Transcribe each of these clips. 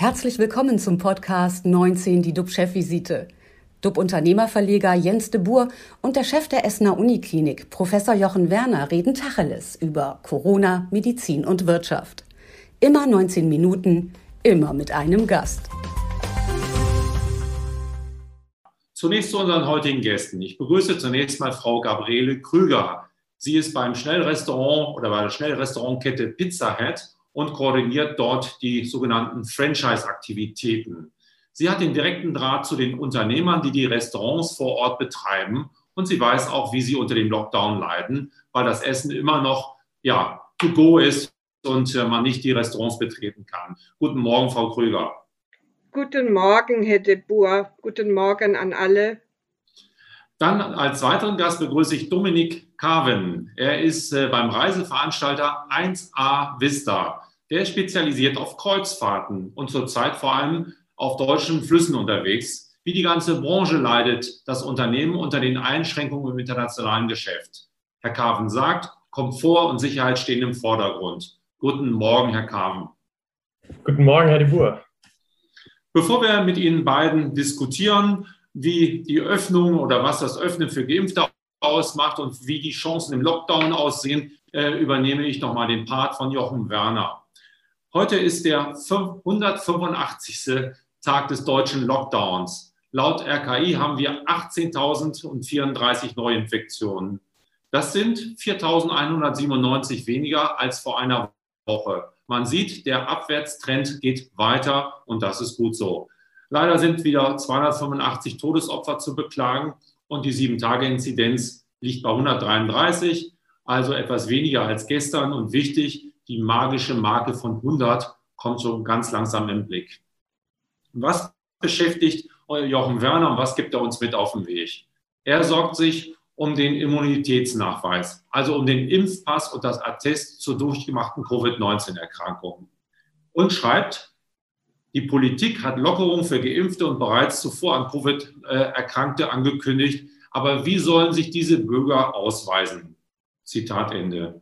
Herzlich willkommen zum Podcast 19, die DUB-Chefvisite. DUB-Unternehmerverleger Jens de Boer und der Chef der Essener Uniklinik, Professor Jochen Werner, reden Tacheles über Corona, Medizin und Wirtschaft. Immer 19 Minuten, immer mit einem Gast. Zunächst zu unseren heutigen Gästen. Ich begrüße zunächst mal Frau Gabriele Krüger. Sie ist beim Schnellrestaurant oder bei der Schnellrestaurantkette Pizza Head und koordiniert dort die sogenannten Franchise-Aktivitäten. Sie hat den direkten Draht zu den Unternehmern, die die Restaurants vor Ort betreiben. Und sie weiß auch, wie sie unter dem Lockdown leiden, weil das Essen immer noch ja, to go ist und äh, man nicht die Restaurants betreten kann. Guten Morgen, Frau Krüger. Guten Morgen, Herr de Boer. Guten Morgen an alle. Dann als weiteren Gast begrüße ich Dominik Carven. Er ist äh, beim Reiseveranstalter 1A Vista. Der ist spezialisiert auf Kreuzfahrten und zurzeit vor allem auf deutschen Flüssen unterwegs. Wie die ganze Branche leidet das Unternehmen unter den Einschränkungen im internationalen Geschäft. Herr Carven sagt, Komfort und Sicherheit stehen im Vordergrund. Guten Morgen, Herr Carven. Guten Morgen, Herr de Boer. Bevor wir mit Ihnen beiden diskutieren, wie die Öffnung oder was das Öffnen für Geimpfte ausmacht und wie die Chancen im Lockdown aussehen, äh, übernehme ich nochmal den Part von Jochen Werner. Heute ist der 185. Tag des deutschen Lockdowns. Laut RKI haben wir 18.034 Neuinfektionen. Das sind 4.197 weniger als vor einer Woche. Man sieht, der Abwärtstrend geht weiter und das ist gut so. Leider sind wieder 285 Todesopfer zu beklagen und die 7-Tage-Inzidenz liegt bei 133, also etwas weniger als gestern. Und wichtig, die magische Marke von 100 kommt schon ganz langsam im Blick. Was beschäftigt Jochen Werner und was gibt er uns mit auf den Weg? Er sorgt sich um den Immunitätsnachweis, also um den Impfpass und das Attest zur durchgemachten Covid-19-Erkrankung. Und schreibt, die Politik hat Lockerungen für Geimpfte und bereits zuvor an Covid Erkrankte angekündigt. Aber wie sollen sich diese Bürger ausweisen? Zitat Ende.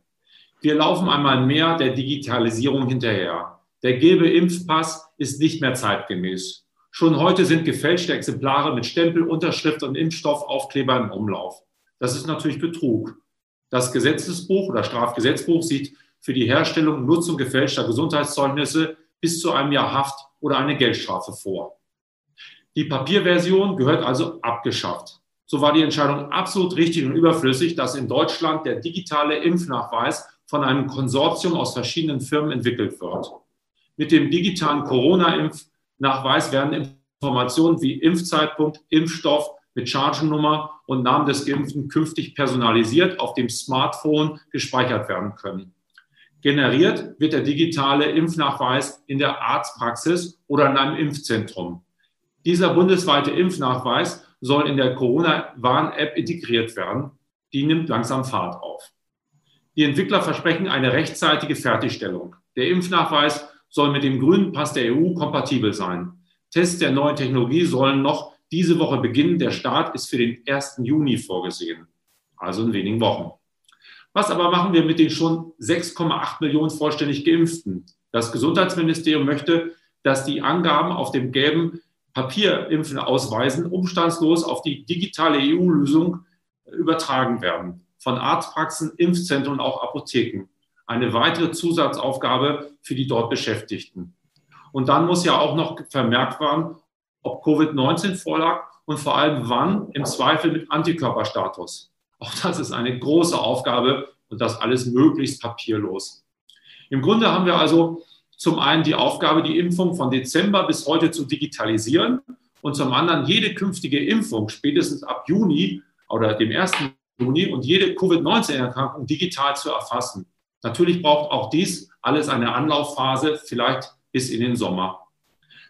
Wir laufen einmal mehr der Digitalisierung hinterher. Der gelbe Impfpass ist nicht mehr zeitgemäß. Schon heute sind gefälschte Exemplare mit Stempel, Unterschrift und Impfstoffaufkleber im Umlauf. Das ist natürlich Betrug. Das Gesetzesbuch oder Strafgesetzbuch sieht für die Herstellung und Nutzung gefälschter Gesundheitszeugnisse bis zu einem Jahr Haft oder eine Geldstrafe vor. Die Papierversion gehört also abgeschafft. So war die Entscheidung absolut richtig und überflüssig, dass in Deutschland der digitale Impfnachweis von einem Konsortium aus verschiedenen Firmen entwickelt wird. Mit dem digitalen Corona-Impfnachweis werden Informationen wie Impfzeitpunkt, Impfstoff mit Chargennummer und Namen des Geimpften künftig personalisiert auf dem Smartphone gespeichert werden können. Generiert wird der digitale Impfnachweis in der Arztpraxis oder in einem Impfzentrum. Dieser bundesweite Impfnachweis soll in der Corona-Warn-App integriert werden. Die nimmt langsam Fahrt auf. Die Entwickler versprechen eine rechtzeitige Fertigstellung. Der Impfnachweis soll mit dem grünen Pass der EU kompatibel sein. Tests der neuen Technologie sollen noch diese Woche beginnen. Der Start ist für den 1. Juni vorgesehen, also in wenigen Wochen. Was aber machen wir mit den schon 6,8 Millionen vollständig Geimpften? Das Gesundheitsministerium möchte, dass die Angaben auf dem gelben Papierimpfen ausweisen, umstandslos auf die digitale EU-Lösung übertragen werden. Von Arztpraxen, Impfzentren und auch Apotheken. Eine weitere Zusatzaufgabe für die dort Beschäftigten. Und dann muss ja auch noch vermerkt werden, ob Covid-19 vorlag und vor allem wann, im Zweifel mit Antikörperstatus. Auch das ist eine große Aufgabe und das alles möglichst papierlos. Im Grunde haben wir also zum einen die Aufgabe, die Impfung von Dezember bis heute zu digitalisieren und zum anderen jede künftige Impfung spätestens ab Juni oder dem 1. Juni und jede Covid-19-Erkrankung digital zu erfassen. Natürlich braucht auch dies alles eine Anlaufphase, vielleicht bis in den Sommer.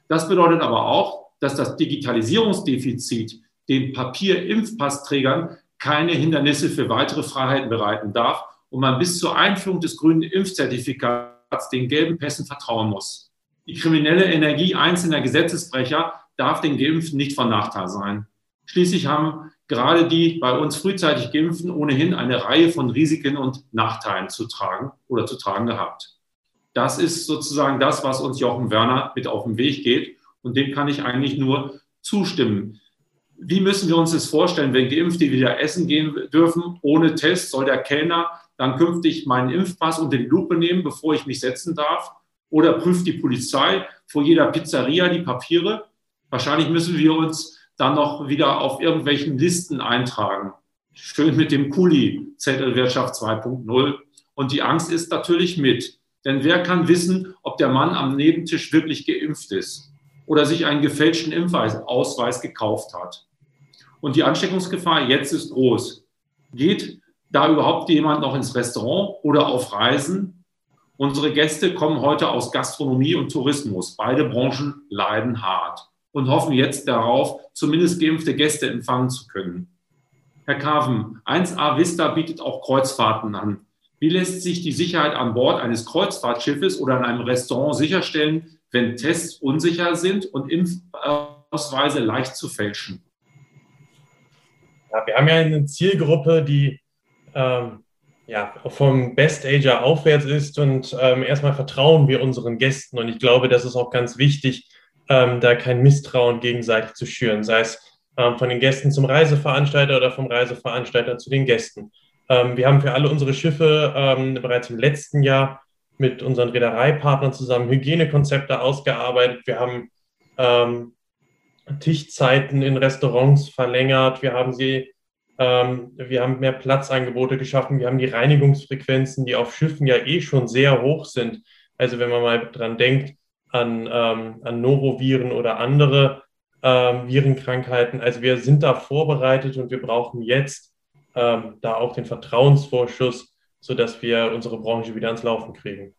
Das bedeutet aber auch, dass das Digitalisierungsdefizit den Papier-Impfpassträgern keine Hindernisse für weitere Freiheiten bereiten darf und man bis zur Einführung des grünen Impfzertifikats den gelben Pässen vertrauen muss. Die kriminelle Energie einzelner Gesetzesbrecher darf den Geimpften nicht von Nachteil sein. Schließlich haben gerade die bei uns frühzeitig Geimpften ohnehin eine Reihe von Risiken und Nachteilen zu tragen oder zu tragen gehabt. Das ist sozusagen das, was uns Jochen Werner mit auf den Weg geht. Und dem kann ich eigentlich nur zustimmen. Wie müssen wir uns das vorstellen, wenn Geimpfte wieder essen gehen dürfen ohne Test? Soll der Kellner dann künftig meinen Impfpass unter die Lupe nehmen, bevor ich mich setzen darf? Oder prüft die Polizei vor jeder Pizzeria die Papiere? Wahrscheinlich müssen wir uns dann noch wieder auf irgendwelchen Listen eintragen. Schön mit dem Kuli, Zettelwirtschaft 2.0. Und die Angst ist natürlich mit. Denn wer kann wissen, ob der Mann am Nebentisch wirklich geimpft ist oder sich einen gefälschten Impfausweis gekauft hat? Und die Ansteckungsgefahr jetzt ist groß. Geht da überhaupt jemand noch ins Restaurant oder auf Reisen? Unsere Gäste kommen heute aus Gastronomie und Tourismus. Beide Branchen leiden hart und hoffen jetzt darauf, zumindest geimpfte Gäste empfangen zu können. Herr Kaven, 1A Vista bietet auch Kreuzfahrten an. Wie lässt sich die Sicherheit an Bord eines Kreuzfahrtschiffes oder in einem Restaurant sicherstellen, wenn Tests unsicher sind und Impfausweise leicht zu fälschen? Ja, wir haben ja eine Zielgruppe, die ähm, ja, vom Best-Ager aufwärts ist und ähm, erstmal vertrauen wir unseren Gästen und ich glaube, das ist auch ganz wichtig, ähm, da kein Misstrauen gegenseitig zu schüren, sei es ähm, von den Gästen zum Reiseveranstalter oder vom Reiseveranstalter zu den Gästen. Ähm, wir haben für alle unsere Schiffe ähm, bereits im letzten Jahr mit unseren Reedereipartnern zusammen Hygienekonzepte ausgearbeitet. Wir haben ähm, Tischzeiten in Restaurants verlängert. Wir haben sie, ähm, wir haben mehr Platzangebote geschaffen. Wir haben die Reinigungsfrequenzen, die auf Schiffen ja eh schon sehr hoch sind. Also wenn man mal dran denkt an, ähm, an Noroviren oder andere ähm, Virenkrankheiten. Also wir sind da vorbereitet und wir brauchen jetzt ähm, da auch den Vertrauensvorschuss, sodass wir unsere Branche wieder ans Laufen kriegen.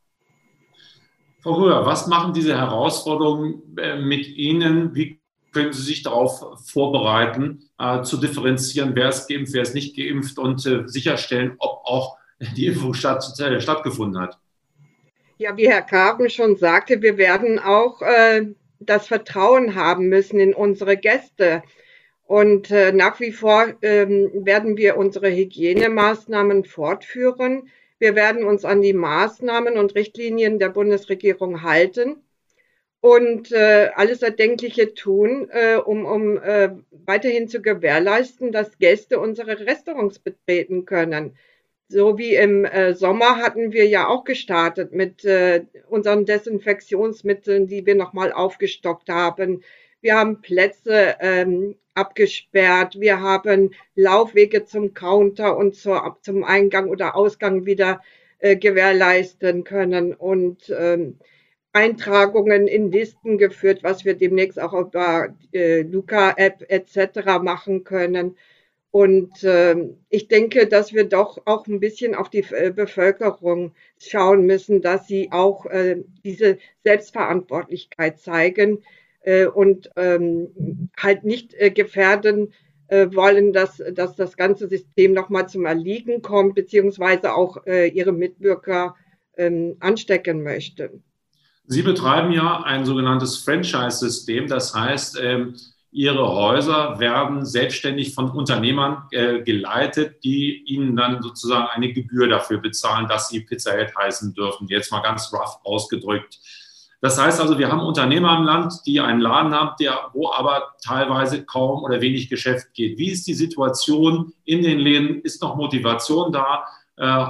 Frau Röhr, was machen diese Herausforderungen äh, mit Ihnen? Wie können Sie sich darauf vorbereiten, äh, zu differenzieren, wer ist geimpft, wer ist nicht geimpft und äh, sicherstellen, ob auch die Impfung statt, äh, stattgefunden hat? Ja, wie Herr Karben schon sagte, wir werden auch äh, das Vertrauen haben müssen in unsere Gäste. Und äh, nach wie vor ähm, werden wir unsere Hygienemaßnahmen fortführen. Wir werden uns an die Maßnahmen und Richtlinien der Bundesregierung halten und äh, alles Erdenkliche tun, äh, um, um äh, weiterhin zu gewährleisten, dass Gäste unsere Restaurants betreten können. So wie im äh, Sommer hatten wir ja auch gestartet mit äh, unseren Desinfektionsmitteln, die wir nochmal aufgestockt haben. Wir haben Plätze ähm, abgesperrt. Wir haben Laufwege zum Counter und zur, zum Eingang oder Ausgang wieder äh, gewährleisten können und ähm, Eintragungen in Listen geführt, was wir demnächst auch über äh, Luca-App etc. machen können. Und äh, ich denke, dass wir doch auch ein bisschen auf die äh, Bevölkerung schauen müssen, dass sie auch äh, diese Selbstverantwortlichkeit zeigen, äh, und ähm, halt nicht äh, gefährden äh, wollen, dass, dass das ganze System nochmal zum Erliegen kommt, beziehungsweise auch ihre Mitbürger ähm, anstecken möchten. Sie betreiben ja ein sogenanntes Franchise-System. Das heißt, ähm, Ihre Häuser werden selbstständig von Unternehmern äh, geleitet, die Ihnen dann sozusagen eine Gebühr dafür bezahlen, dass Sie Pizza Head heißen dürfen. Jetzt mal ganz rough ausgedrückt. Das heißt also, wir haben Unternehmer im Land, die einen Laden haben, der, wo aber teilweise kaum oder wenig Geschäft geht. Wie ist die Situation in den Läden? Ist noch Motivation da? Äh,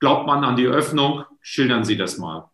glaubt man an die Öffnung? Schildern Sie das mal.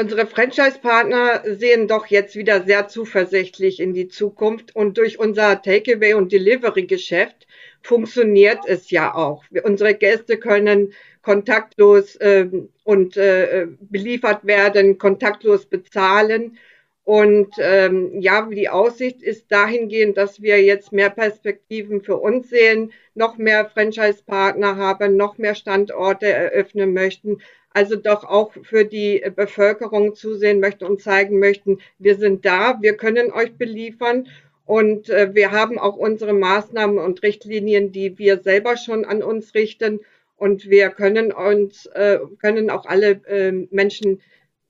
Unsere Franchise-Partner sehen doch jetzt wieder sehr zuversichtlich in die Zukunft und durch unser Takeaway- und Delivery-Geschäft funktioniert es ja auch. Unsere Gäste können kontaktlos äh, und äh, beliefert werden, kontaktlos bezahlen. Und ähm, ja, die Aussicht ist dahingehend, dass wir jetzt mehr Perspektiven für uns sehen, noch mehr Franchise-Partner haben, noch mehr Standorte eröffnen möchten. Also doch auch für die Bevölkerung zusehen möchten und zeigen möchten, wir sind da, wir können euch beliefern und äh, wir haben auch unsere Maßnahmen und Richtlinien, die wir selber schon an uns richten und wir können uns, äh, können auch alle äh, Menschen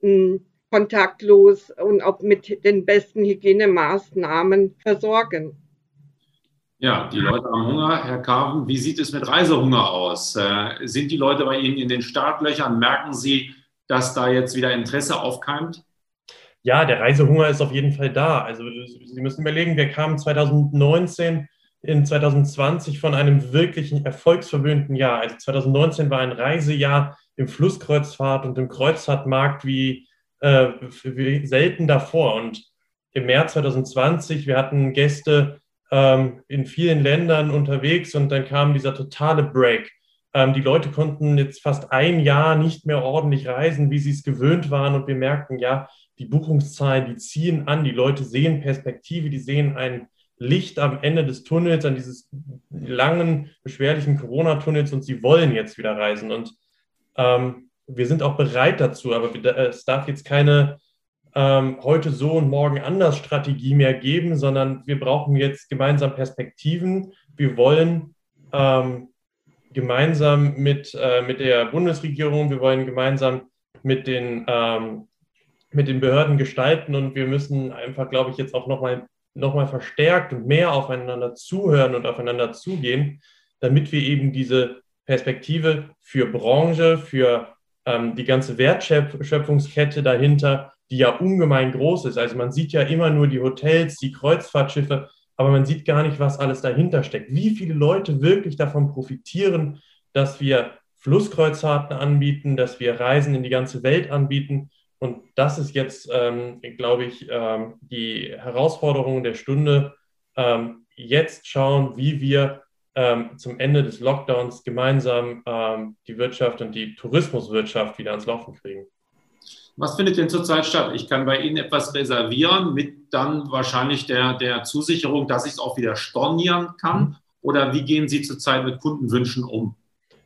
hm, kontaktlos und auch mit den besten Hygienemaßnahmen versorgen. Ja, die Leute haben Hunger. Herr Carven, wie sieht es mit Reisehunger aus? Äh, sind die Leute bei Ihnen in den Startlöchern? Merken Sie, dass da jetzt wieder Interesse aufkeimt? Ja, der Reisehunger ist auf jeden Fall da. Also Sie müssen überlegen, wir kamen 2019 in 2020 von einem wirklichen erfolgsverwöhnten Jahr. Also 2019 war ein Reisejahr im Flusskreuzfahrt und im Kreuzfahrtmarkt wie, äh, wie selten davor. Und im März 2020, wir hatten Gäste ähm, in vielen Ländern unterwegs und dann kam dieser totale Break. Ähm, die Leute konnten jetzt fast ein Jahr nicht mehr ordentlich reisen, wie sie es gewöhnt waren. Und wir merkten, ja, die Buchungszahlen, die ziehen an, die Leute sehen Perspektive, die sehen ein Licht am Ende des Tunnels, an dieses langen, beschwerlichen Corona-Tunnels und sie wollen jetzt wieder reisen. Und ähm, wir sind auch bereit dazu, aber es darf jetzt keine ähm, heute so und morgen anders Strategie mehr geben, sondern wir brauchen jetzt gemeinsam Perspektiven. Wir wollen ähm, gemeinsam mit, äh, mit der Bundesregierung, wir wollen gemeinsam mit den, ähm, mit den Behörden gestalten und wir müssen einfach, glaube ich, jetzt auch nochmal noch mal verstärkt und mehr aufeinander zuhören und aufeinander zugehen, damit wir eben diese Perspektive für Branche, für ähm, die ganze Wertschöpfungskette dahinter, die ja ungemein groß ist. Also man sieht ja immer nur die Hotels, die Kreuzfahrtschiffe, aber man sieht gar nicht, was alles dahinter steckt. Wie viele Leute wirklich davon profitieren, dass wir Flusskreuzfahrten anbieten, dass wir Reisen in die ganze Welt anbieten. Und das ist jetzt, ähm, glaube ich, ähm, die Herausforderung der Stunde. Ähm, jetzt schauen, wie wir ähm, zum Ende des Lockdowns gemeinsam ähm, die Wirtschaft und die Tourismuswirtschaft wieder ans Laufen kriegen. Was findet denn zurzeit statt? Ich kann bei Ihnen etwas reservieren mit dann wahrscheinlich der, der Zusicherung, dass ich es auch wieder stornieren kann. Oder wie gehen Sie zurzeit mit Kundenwünschen um?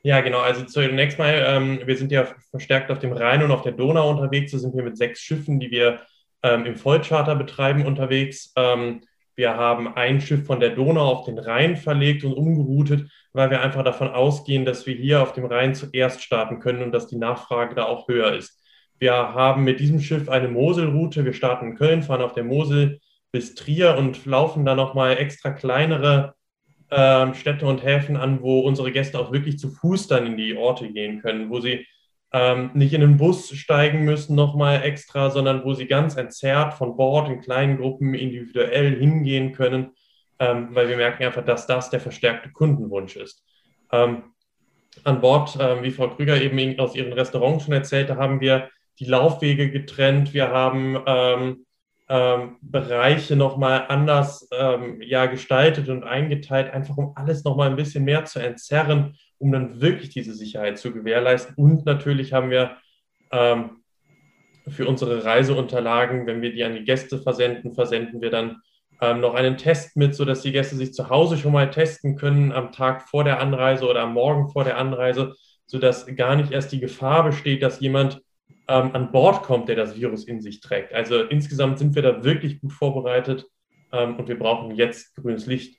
Ja, genau. Also zunächst mal, ähm, wir sind ja verstärkt auf dem Rhein und auf der Donau unterwegs. Da sind wir mit sechs Schiffen, die wir ähm, im Vollcharter betreiben, unterwegs. Ähm, wir haben ein Schiff von der Donau auf den Rhein verlegt und umgeroutet, weil wir einfach davon ausgehen, dass wir hier auf dem Rhein zuerst starten können und dass die Nachfrage da auch höher ist. Wir haben mit diesem Schiff eine Moselroute. Wir starten in Köln, fahren auf der Mosel bis Trier und laufen dann nochmal extra kleinere äh, Städte und Häfen an, wo unsere Gäste auch wirklich zu Fuß dann in die Orte gehen können, wo sie ähm, nicht in den Bus steigen müssen nochmal extra, sondern wo sie ganz entzerrt von Bord in kleinen Gruppen individuell hingehen können, ähm, weil wir merken einfach, dass das der verstärkte Kundenwunsch ist. Ähm, an Bord, äh, wie Frau Krüger eben aus ihren Restaurants schon erzählte, haben wir die Laufwege getrennt, wir haben ähm, ähm, Bereiche nochmal anders ähm, ja, gestaltet und eingeteilt, einfach um alles nochmal ein bisschen mehr zu entzerren, um dann wirklich diese Sicherheit zu gewährleisten. Und natürlich haben wir ähm, für unsere Reiseunterlagen, wenn wir die an die Gäste versenden, versenden wir dann ähm, noch einen Test mit, sodass die Gäste sich zu Hause schon mal testen können am Tag vor der Anreise oder am Morgen vor der Anreise, sodass gar nicht erst die Gefahr besteht, dass jemand ähm, an Bord kommt, der das Virus in sich trägt. Also insgesamt sind wir da wirklich gut vorbereitet ähm, und wir brauchen jetzt grünes Licht.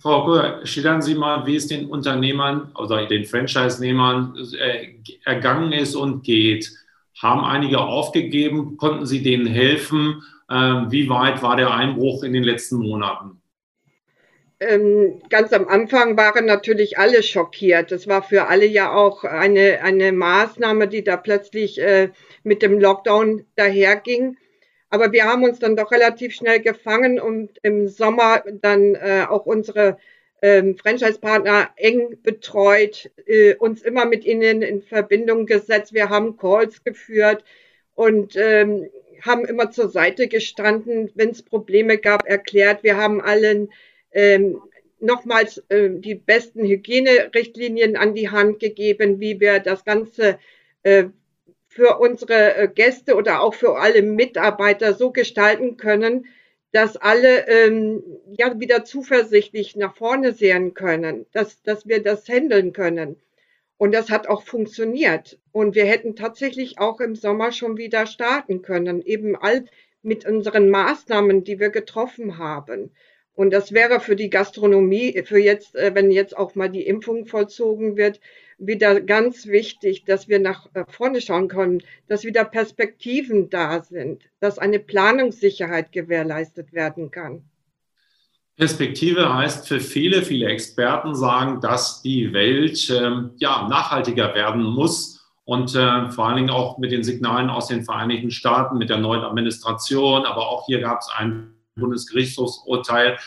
Frau Kuhr, schildern Sie mal, wie es den Unternehmern oder den Franchise-Nehmern äh, ergangen ist und geht. Haben einige aufgegeben? Konnten Sie denen helfen? Ähm, wie weit war der Einbruch in den letzten Monaten? Ähm, ganz am Anfang waren natürlich alle schockiert. Das war für alle ja auch eine, eine Maßnahme, die da plötzlich äh, mit dem Lockdown daherging. Aber wir haben uns dann doch relativ schnell gefangen und im Sommer dann äh, auch unsere ähm, Franchise-Partner eng betreut, äh, uns immer mit ihnen in Verbindung gesetzt. Wir haben Calls geführt und ähm, haben immer zur Seite gestanden, wenn es Probleme gab, erklärt. Wir haben allen ähm, nochmals äh, die besten Hygienerichtlinien an die Hand gegeben, wie wir das Ganze äh, für unsere äh, Gäste oder auch für alle Mitarbeiter so gestalten können, dass alle ähm, ja wieder zuversichtlich nach vorne sehen können, dass, dass wir das handeln können. Und das hat auch funktioniert. Und wir hätten tatsächlich auch im Sommer schon wieder starten können, eben all mit unseren Maßnahmen, die wir getroffen haben. Und das wäre für die Gastronomie, für jetzt, äh, wenn jetzt auch mal die Impfung vollzogen wird, wieder ganz wichtig, dass wir nach äh, vorne schauen können, dass wieder Perspektiven da sind, dass eine Planungssicherheit gewährleistet werden kann. Perspektive heißt für viele, viele Experten sagen, dass die Welt ähm, ja, nachhaltiger werden muss und äh, vor allen Dingen auch mit den Signalen aus den Vereinigten Staaten, mit der neuen Administration, aber auch hier gab es ein Bundesgerichtshofsurteil. Äh,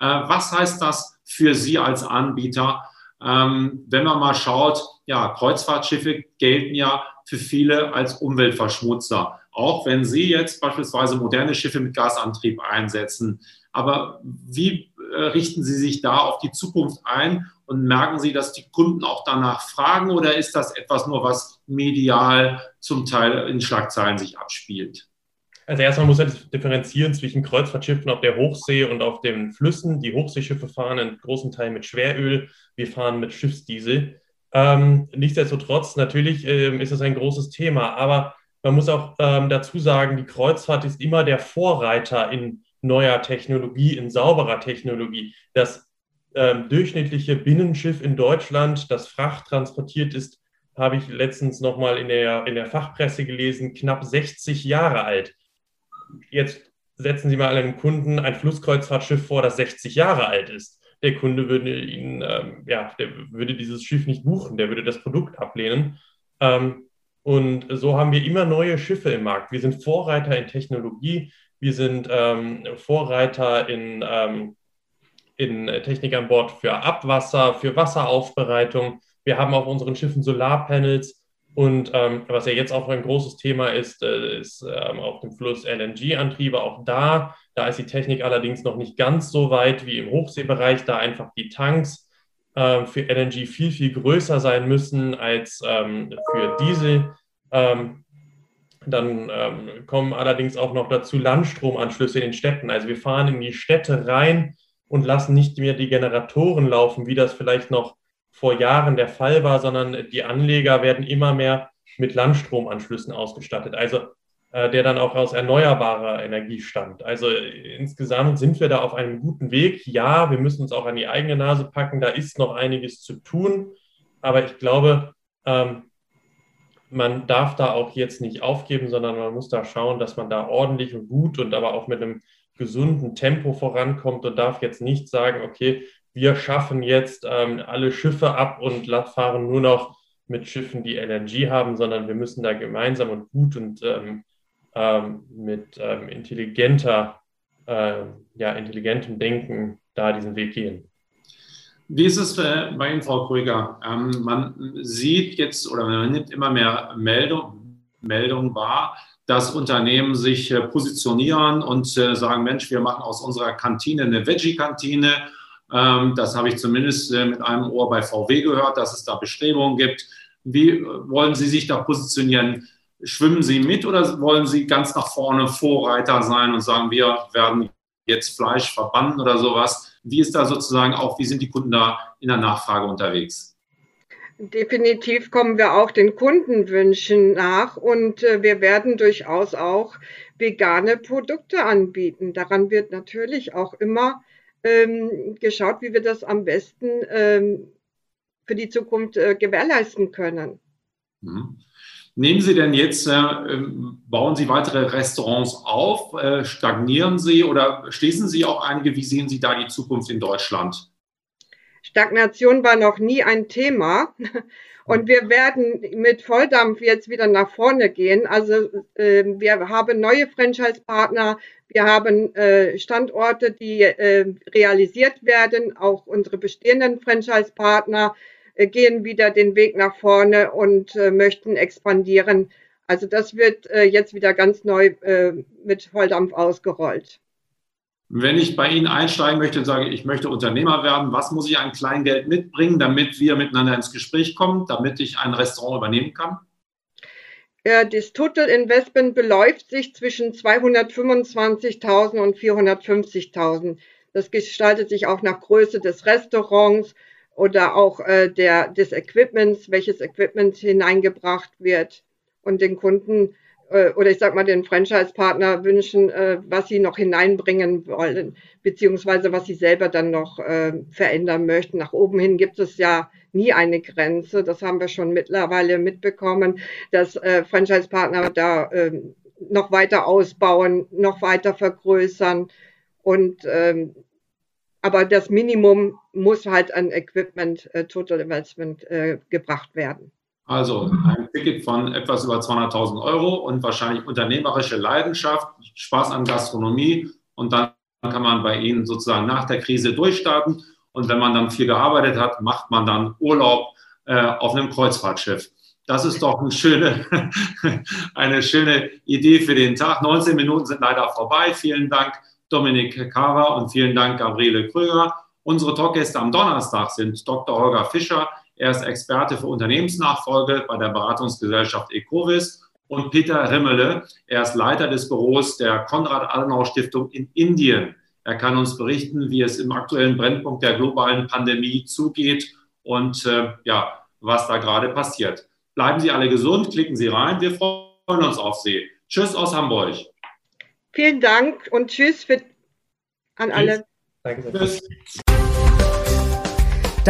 was heißt das für Sie als Anbieter? Ähm, wenn man mal schaut, ja, Kreuzfahrtschiffe gelten ja für viele als Umweltverschmutzer. Auch wenn Sie jetzt beispielsweise moderne Schiffe mit Gasantrieb einsetzen. Aber wie äh, richten Sie sich da auf die Zukunft ein und merken Sie, dass die Kunden auch danach fragen oder ist das etwas nur, was medial zum Teil in Schlagzeilen sich abspielt? Also erstmal muss man differenzieren zwischen Kreuzfahrtschiffen auf der Hochsee und auf den Flüssen. Die Hochseeschiffe fahren in großen Teilen mit Schweröl, wir fahren mit Schiffsdiesel. Ähm, nichtsdestotrotz, natürlich ähm, ist es ein großes Thema, aber man muss auch ähm, dazu sagen, die Kreuzfahrt ist immer der Vorreiter in neuer Technologie, in sauberer Technologie. Das ähm, durchschnittliche Binnenschiff in Deutschland, das Fracht transportiert ist, habe ich letztens nochmal in der, in der Fachpresse gelesen, knapp 60 Jahre alt jetzt setzen Sie mal einem Kunden ein Flusskreuzfahrtschiff vor, das 60 Jahre alt ist. Der Kunde würde Ihnen, ähm, ja, der würde dieses Schiff nicht buchen, der würde das Produkt ablehnen. Ähm, und so haben wir immer neue Schiffe im Markt. Wir sind Vorreiter in Technologie, wir sind ähm, Vorreiter in, ähm, in Technik an Bord für Abwasser, für Wasseraufbereitung. Wir haben auf unseren Schiffen Solarpanels. Und ähm, was ja jetzt auch ein großes Thema ist, äh, ist ähm, auf dem Fluss LNG-Antriebe. Auch da, da ist die Technik allerdings noch nicht ganz so weit wie im Hochseebereich, da einfach die Tanks äh, für LNG viel, viel größer sein müssen als ähm, für Diesel. Ähm, dann ähm, kommen allerdings auch noch dazu Landstromanschlüsse in den Städten. Also wir fahren in die Städte rein und lassen nicht mehr die Generatoren laufen, wie das vielleicht noch vor Jahren der Fall war, sondern die Anleger werden immer mehr mit Landstromanschlüssen ausgestattet, also äh, der dann auch aus erneuerbarer Energie stammt. Also insgesamt sind wir da auf einem guten Weg. Ja, wir müssen uns auch an die eigene Nase packen, da ist noch einiges zu tun, aber ich glaube, ähm, man darf da auch jetzt nicht aufgeben, sondern man muss da schauen, dass man da ordentlich und gut und aber auch mit einem gesunden Tempo vorankommt und darf jetzt nicht sagen, okay, wir schaffen jetzt ähm, alle Schiffe ab und fahren nur noch mit Schiffen, die LNG haben, sondern wir müssen da gemeinsam und gut und ähm, ähm, mit ähm, intelligenter, äh, ja, intelligentem Denken da diesen Weg gehen. Wie ist es äh, bei Ihnen, Frau Krüger? Ähm, man sieht jetzt oder man nimmt immer mehr Meldungen Meldung wahr, dass Unternehmen sich äh, positionieren und äh, sagen, Mensch, wir machen aus unserer Kantine eine Veggie-Kantine das habe ich zumindest äh, mit einem Ohr bei VW gehört, dass es da Bestrebungen gibt. Wie äh, wollen Sie sich da positionieren? Schwimmen Sie mit oder wollen Sie ganz nach vorne Vorreiter sein und sagen, wir werden jetzt Fleisch verbannen oder sowas? Wie ist da sozusagen auch, wie sind die Kunden da in der Nachfrage unterwegs? Definitiv kommen wir auch den Kundenwünschen nach und äh, wir werden durchaus auch vegane Produkte anbieten. Daran wird natürlich auch immer ähm, geschaut, wie wir das am besten ähm, für die Zukunft äh, gewährleisten können. Mhm. Nehmen Sie denn jetzt, äh, ähm, bauen Sie weitere Restaurants auf, äh, stagnieren Sie oder schließen Sie auch einige? Wie sehen Sie da die Zukunft in Deutschland? Stagnation war noch nie ein Thema. Und wir werden mit Volldampf jetzt wieder nach vorne gehen. Also äh, wir haben neue Franchise-Partner, wir haben äh, Standorte, die äh, realisiert werden. Auch unsere bestehenden Franchise-Partner äh, gehen wieder den Weg nach vorne und äh, möchten expandieren. Also das wird äh, jetzt wieder ganz neu mit Volldampf ausgerollt. Wenn ich bei Ihnen einsteigen möchte und sage, ich möchte Unternehmer werden, was muss ich an Kleingeld mitbringen, damit wir miteinander ins Gespräch kommen, damit ich ein Restaurant übernehmen kann? Das Total Investment beläuft sich zwischen 225.000 und 450.000. Das gestaltet sich auch nach Größe des Restaurants oder auch äh, der, des Equipments, welches Equipment hineingebracht wird und den Kunden äh, oder ich sag mal den Franchise-Partner wünschen, äh, was sie noch hineinbringen wollen, beziehungsweise was sie selber dann noch äh, verändern möchten. Nach oben hin gibt es ja nie eine Grenze. Das haben wir schon mittlerweile mitbekommen, dass äh, Franchise-Partner da äh, noch weiter ausbauen, noch weiter vergrößern. Und ähm, aber das Minimum muss halt an Equipment, äh, Total Investment äh, gebracht werden. Also ein Ticket von etwas über 200.000 Euro und wahrscheinlich unternehmerische Leidenschaft, Spaß an Gastronomie und dann kann man bei Ihnen sozusagen nach der Krise durchstarten. Und wenn man dann viel gearbeitet hat, macht man dann Urlaub äh, auf einem Kreuzfahrtschiff. Das ist doch eine schöne, eine schöne Idee für den Tag. 19 Minuten sind leider vorbei. Vielen Dank, Dominik Kara und vielen Dank, Gabriele Kröger. Unsere Talkgäste am Donnerstag sind Dr. Holger Fischer, er ist Experte für Unternehmensnachfolge bei der Beratungsgesellschaft Ecovis und Peter Rimmele. Er ist Leiter des Büros der Konrad-Adenauer-Stiftung in Indien. Er kann uns berichten, wie es im aktuellen Brennpunkt der globalen Pandemie zugeht und äh, ja, was da gerade passiert. Bleiben Sie alle gesund, klicken Sie rein. Wir freuen uns auf Sie. Tschüss aus Hamburg. Vielen Dank und tschüss für, an alle. Danke. Tschüss.